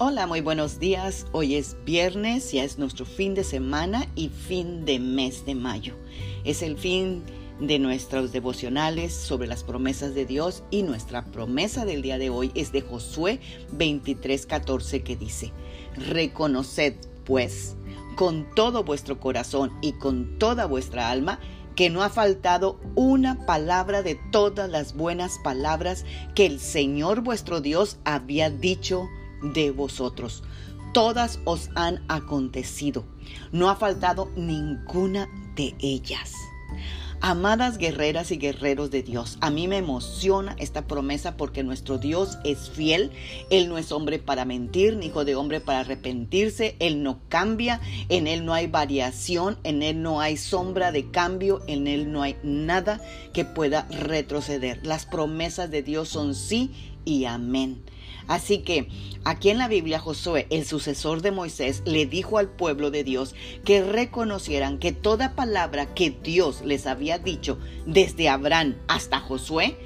Hola, muy buenos días. Hoy es viernes, ya es nuestro fin de semana y fin de mes de mayo. Es el fin de nuestros devocionales sobre las promesas de Dios y nuestra promesa del día de hoy es de Josué 23:14 que dice, Reconoced pues con todo vuestro corazón y con toda vuestra alma que no ha faltado una palabra de todas las buenas palabras que el Señor vuestro Dios había dicho de vosotros. Todas os han acontecido. No ha faltado ninguna de ellas. Amadas guerreras y guerreros de Dios, a mí me emociona esta promesa porque nuestro Dios es fiel. Él no es hombre para mentir, ni hijo de hombre para arrepentirse. Él no cambia, en Él no hay variación, en Él no hay sombra de cambio, en Él no hay nada que pueda retroceder. Las promesas de Dios son sí y amén. Así que aquí en la Biblia Josué, el sucesor de Moisés, le dijo al pueblo de Dios que reconocieran que toda palabra que Dios les había dicho desde Abraham hasta Josué,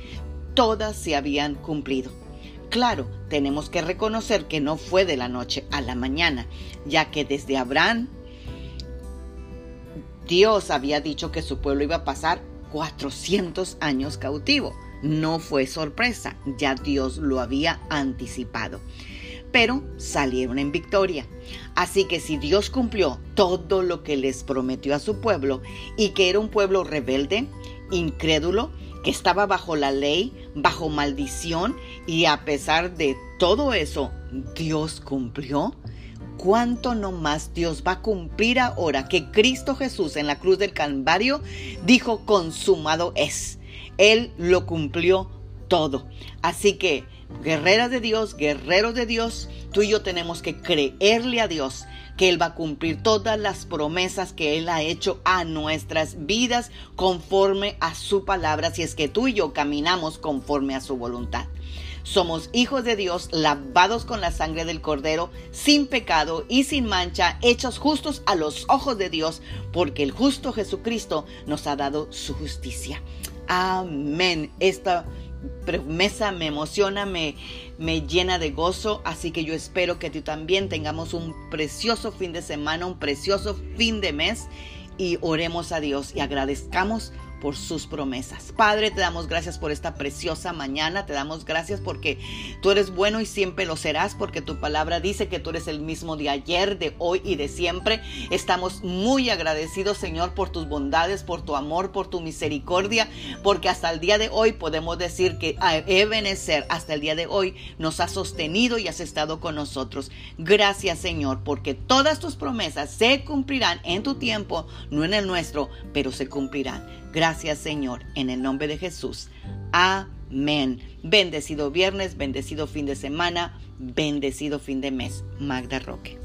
todas se habían cumplido. Claro, tenemos que reconocer que no fue de la noche a la mañana, ya que desde Abraham Dios había dicho que su pueblo iba a pasar 400 años cautivo no fue sorpresa, ya Dios lo había anticipado. Pero salieron en victoria. Así que si Dios cumplió todo lo que les prometió a su pueblo y que era un pueblo rebelde, incrédulo, que estaba bajo la ley, bajo maldición y a pesar de todo eso, Dios cumplió. ¿Cuánto no más Dios va a cumplir ahora que Cristo Jesús en la cruz del Calvario dijo consumado es? Él lo cumplió todo. Así que, guerreras de Dios, guerreros de Dios, tú y yo tenemos que creerle a Dios que Él va a cumplir todas las promesas que Él ha hecho a nuestras vidas conforme a su palabra, si es que tú y yo caminamos conforme a su voluntad. Somos hijos de Dios, lavados con la sangre del Cordero, sin pecado y sin mancha, hechos justos a los ojos de Dios, porque el justo Jesucristo nos ha dado su justicia. Amén. Esta promesa me emociona, me, me llena de gozo, así que yo espero que tú también tengamos un precioso fin de semana, un precioso fin de mes y oremos a Dios y agradezcamos por sus promesas. Padre, te damos gracias por esta preciosa mañana, te damos gracias porque tú eres bueno y siempre lo serás, porque tu palabra dice que tú eres el mismo de ayer, de hoy y de siempre. Estamos muy agradecidos, Señor, por tus bondades, por tu amor, por tu misericordia, porque hasta el día de hoy podemos decir que Ebenezer hasta el día de hoy nos ha sostenido y has estado con nosotros. Gracias, Señor, porque todas tus promesas se cumplirán en tu tiempo, no en el nuestro, pero se cumplirán. Gracias Señor, en el nombre de Jesús. Amén. Bendecido viernes, bendecido fin de semana, bendecido fin de mes. Magda Roque.